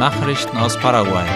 Nachrichten aus Paraguay.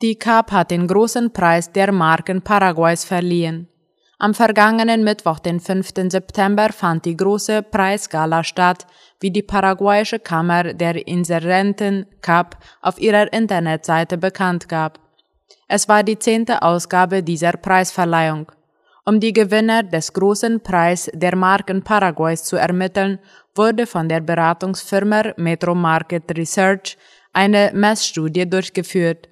Die CAP hat den großen Preis der Marken Paraguays verliehen. Am vergangenen Mittwoch, den 5. September, fand die große Preisgala statt, wie die paraguayische Kammer der Inserenten CAP auf ihrer Internetseite bekannt gab. Es war die zehnte Ausgabe dieser Preisverleihung. Um die Gewinner des großen Preis der Marken Paraguays zu ermitteln, wurde von der Beratungsfirma Metro Market Research eine Messstudie durchgeführt.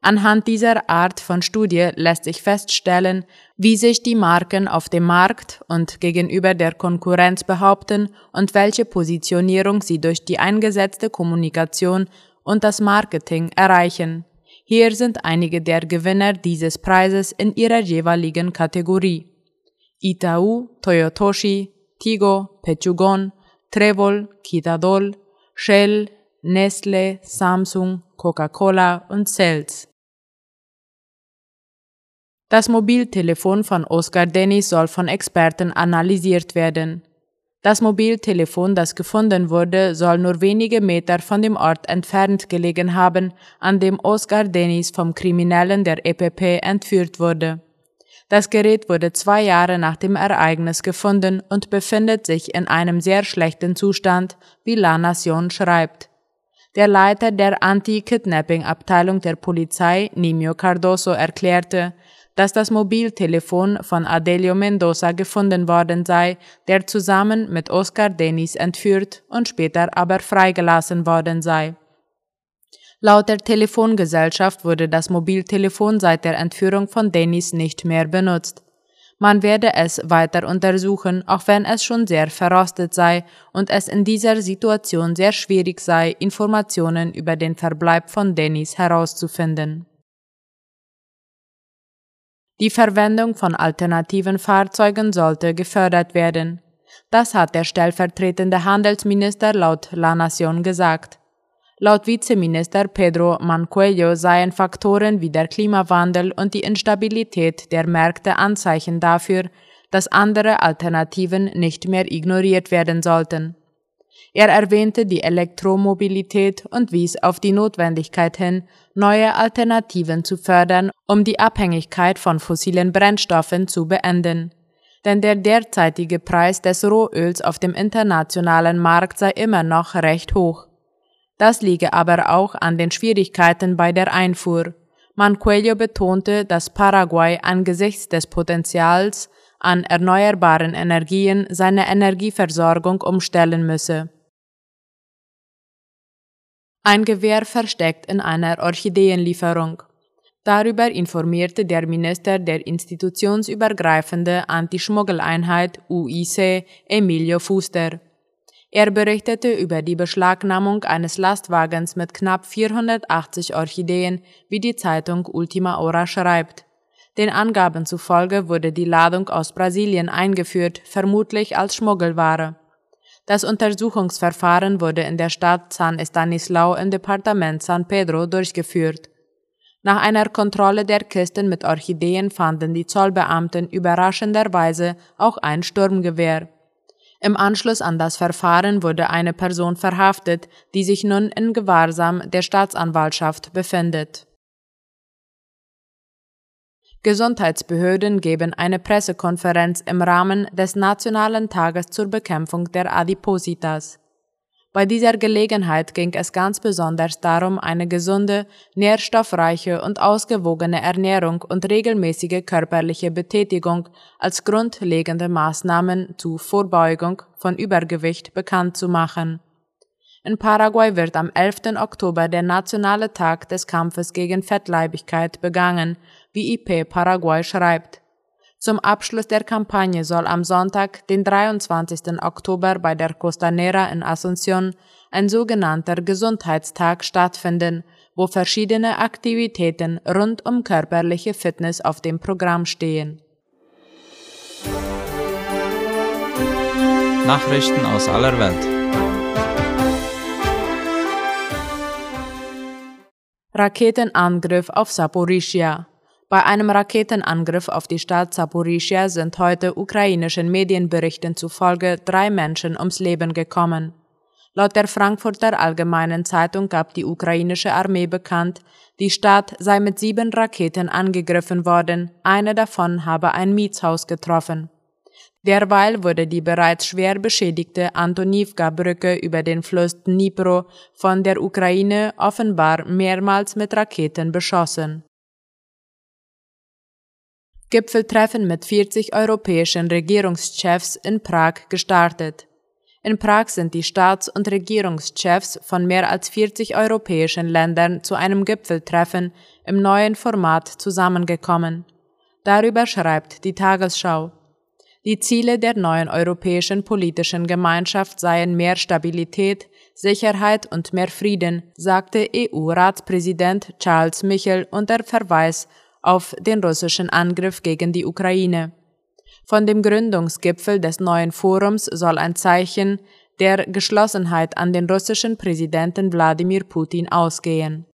Anhand dieser Art von Studie lässt sich feststellen, wie sich die Marken auf dem Markt und gegenüber der Konkurrenz behaupten und welche Positionierung sie durch die eingesetzte Kommunikation und das Marketing erreichen. Hier sind einige der Gewinner dieses Preises in ihrer jeweiligen Kategorie. Itaú, Toyotoshi, Tigo, Pechugon, Trevol, Kitadol, Shell, Nestle, Samsung, Coca-Cola und Cells. Das Mobiltelefon von Oscar Dennis soll von Experten analysiert werden. Das Mobiltelefon, das gefunden wurde, soll nur wenige Meter von dem Ort entfernt gelegen haben, an dem Oscar Dennis vom Kriminellen der EPP entführt wurde. Das Gerät wurde zwei Jahre nach dem Ereignis gefunden und befindet sich in einem sehr schlechten Zustand, wie La Nation schreibt. Der Leiter der Anti-Kidnapping-Abteilung der Polizei, Nimio Cardoso, erklärte, dass das Mobiltelefon von Adelio Mendoza gefunden worden sei, der zusammen mit Oscar Denis entführt und später aber freigelassen worden sei. Laut der Telefongesellschaft wurde das Mobiltelefon seit der Entführung von Dennis nicht mehr benutzt. Man werde es weiter untersuchen, auch wenn es schon sehr verrostet sei und es in dieser Situation sehr schwierig sei, Informationen über den Verbleib von Dennis herauszufinden. Die Verwendung von alternativen Fahrzeugen sollte gefördert werden. Das hat der stellvertretende Handelsminister laut La Nation gesagt. Laut Vizeminister Pedro Mancuello seien Faktoren wie der Klimawandel und die Instabilität der Märkte Anzeichen dafür, dass andere Alternativen nicht mehr ignoriert werden sollten. Er erwähnte die Elektromobilität und wies auf die Notwendigkeit hin, neue Alternativen zu fördern, um die Abhängigkeit von fossilen Brennstoffen zu beenden. Denn der derzeitige Preis des Rohöls auf dem internationalen Markt sei immer noch recht hoch. Das liege aber auch an den Schwierigkeiten bei der Einfuhr. Mancuello betonte, dass Paraguay angesichts des Potenzials an erneuerbaren Energien seine Energieversorgung umstellen müsse. Ein Gewehr versteckt in einer Orchideenlieferung. Darüber informierte der Minister der institutionsübergreifende Antischmuggeleinheit UIC Emilio Fuster. Er berichtete über die Beschlagnahmung eines Lastwagens mit knapp 480 Orchideen, wie die Zeitung Ultima Hora schreibt. Den Angaben zufolge wurde die Ladung aus Brasilien eingeführt, vermutlich als Schmuggelware. Das Untersuchungsverfahren wurde in der Stadt San Estanislao im Departement San Pedro durchgeführt. Nach einer Kontrolle der Kisten mit Orchideen fanden die Zollbeamten überraschenderweise auch ein Sturmgewehr. Im Anschluss an das Verfahren wurde eine Person verhaftet, die sich nun in Gewahrsam der Staatsanwaltschaft befindet. Gesundheitsbehörden geben eine Pressekonferenz im Rahmen des Nationalen Tages zur Bekämpfung der Adipositas. Bei dieser Gelegenheit ging es ganz besonders darum, eine gesunde, nährstoffreiche und ausgewogene Ernährung und regelmäßige körperliche Betätigung als grundlegende Maßnahmen zur Vorbeugung von Übergewicht bekannt zu machen. In Paraguay wird am 11. Oktober der nationale Tag des Kampfes gegen Fettleibigkeit begangen, wie IP Paraguay schreibt. Zum Abschluss der Kampagne soll am Sonntag, den 23. Oktober bei der Costanera in Asunción ein sogenannter Gesundheitstag stattfinden, wo verschiedene Aktivitäten rund um körperliche Fitness auf dem Programm stehen. Nachrichten aus aller Welt. Raketenangriff auf Saporischia. Bei einem Raketenangriff auf die Stadt Zaporizhia sind heute ukrainischen Medienberichten zufolge drei Menschen ums Leben gekommen. Laut der Frankfurter Allgemeinen Zeitung gab die ukrainische Armee bekannt, die Stadt sei mit sieben Raketen angegriffen worden, eine davon habe ein Mietshaus getroffen. Derweil wurde die bereits schwer beschädigte Antonivka-Brücke über den Fluss Dnipro von der Ukraine offenbar mehrmals mit Raketen beschossen. Gipfeltreffen mit 40 europäischen Regierungschefs in Prag gestartet. In Prag sind die Staats- und Regierungschefs von mehr als 40 europäischen Ländern zu einem Gipfeltreffen im neuen Format zusammengekommen. Darüber schreibt die Tagesschau. Die Ziele der neuen europäischen politischen Gemeinschaft seien mehr Stabilität, Sicherheit und mehr Frieden, sagte EU-Ratspräsident Charles Michel unter Verweis auf den russischen Angriff gegen die Ukraine. Von dem Gründungsgipfel des neuen Forums soll ein Zeichen der Geschlossenheit an den russischen Präsidenten Wladimir Putin ausgehen.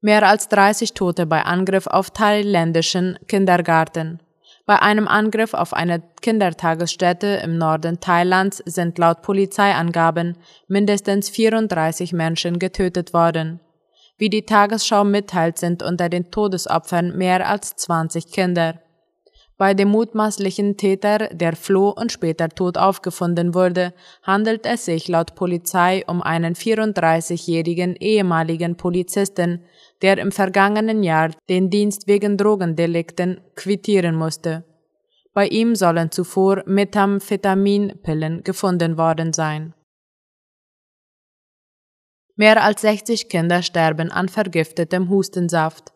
Mehr als 30 Tote bei Angriff auf thailändischen Kindergarten. Bei einem Angriff auf eine Kindertagesstätte im Norden Thailands sind laut Polizeiangaben mindestens 34 Menschen getötet worden. Wie die Tagesschau mitteilt, sind unter den Todesopfern mehr als 20 Kinder. Bei dem mutmaßlichen Täter, der floh und später tot aufgefunden wurde, handelt es sich laut Polizei um einen 34-jährigen ehemaligen Polizisten, der im vergangenen Jahr den Dienst wegen Drogendelikten quittieren musste. Bei ihm sollen zuvor Methamphetaminpillen gefunden worden sein. Mehr als 60 Kinder sterben an vergiftetem Hustensaft.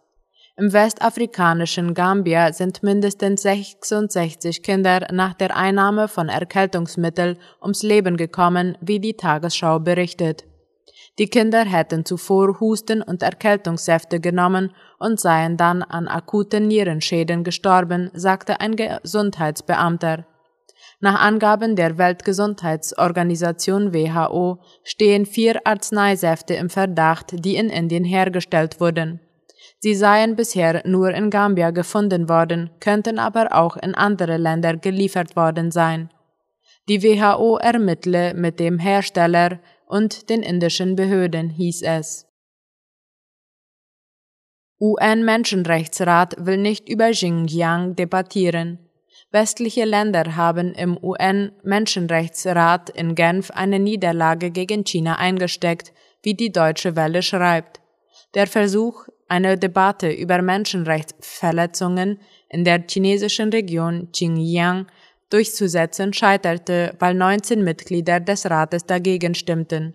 Im westafrikanischen Gambia sind mindestens 66 Kinder nach der Einnahme von Erkältungsmitteln ums Leben gekommen, wie die Tagesschau berichtet. Die Kinder hätten zuvor Husten- und Erkältungssäfte genommen und seien dann an akuten Nierenschäden gestorben, sagte ein Gesundheitsbeamter. Nach Angaben der Weltgesundheitsorganisation WHO stehen vier Arzneisäfte im Verdacht, die in Indien hergestellt wurden. Sie seien bisher nur in Gambia gefunden worden, könnten aber auch in andere Länder geliefert worden sein. Die WHO ermittle mit dem Hersteller und den indischen Behörden, hieß es. UN-Menschenrechtsrat will nicht über Xinjiang debattieren. Westliche Länder haben im UN-Menschenrechtsrat in Genf eine Niederlage gegen China eingesteckt, wie die Deutsche Welle schreibt. Der Versuch, eine Debatte über Menschenrechtsverletzungen in der chinesischen Region Xinjiang durchzusetzen, scheiterte, weil 19 Mitglieder des Rates dagegen stimmten.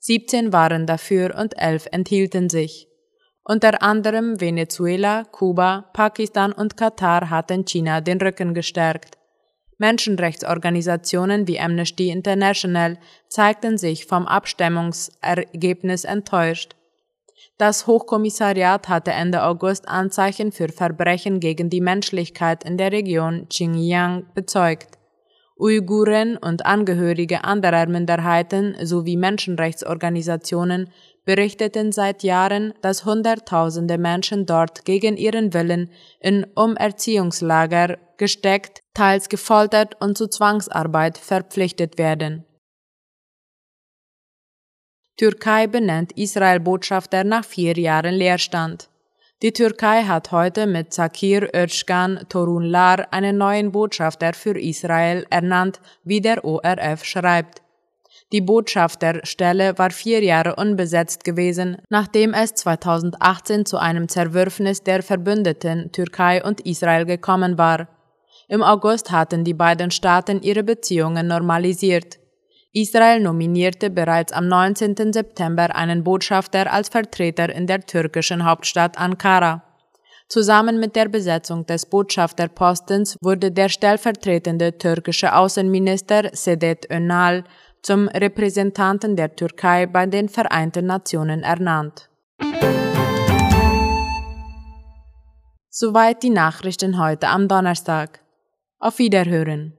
17 waren dafür und 11 enthielten sich. Unter anderem Venezuela, Kuba, Pakistan und Katar hatten China den Rücken gestärkt. Menschenrechtsorganisationen wie Amnesty International zeigten sich vom Abstimmungsergebnis enttäuscht. Das Hochkommissariat hatte Ende August Anzeichen für Verbrechen gegen die Menschlichkeit in der Region Xinjiang bezeugt. Uiguren und Angehörige anderer Minderheiten sowie Menschenrechtsorganisationen berichteten seit Jahren, dass Hunderttausende Menschen dort gegen ihren Willen in Umerziehungslager gesteckt, teils gefoltert und zu Zwangsarbeit verpflichtet werden. Türkei benennt Israel-Botschafter nach vier Jahren Leerstand. Die Türkei hat heute mit Zakir Özcan Torunlar einen neuen Botschafter für Israel ernannt, wie der ORF schreibt. Die Botschafterstelle war vier Jahre unbesetzt gewesen, nachdem es 2018 zu einem Zerwürfnis der Verbündeten Türkei und Israel gekommen war. Im August hatten die beiden Staaten ihre Beziehungen normalisiert. Israel nominierte bereits am 19. September einen Botschafter als Vertreter in der türkischen Hauptstadt Ankara. Zusammen mit der Besetzung des Botschafterpostens wurde der stellvertretende türkische Außenminister Sedet Önal zum Repräsentanten der Türkei bei den Vereinten Nationen ernannt. Soweit die Nachrichten heute am Donnerstag. Auf Wiederhören.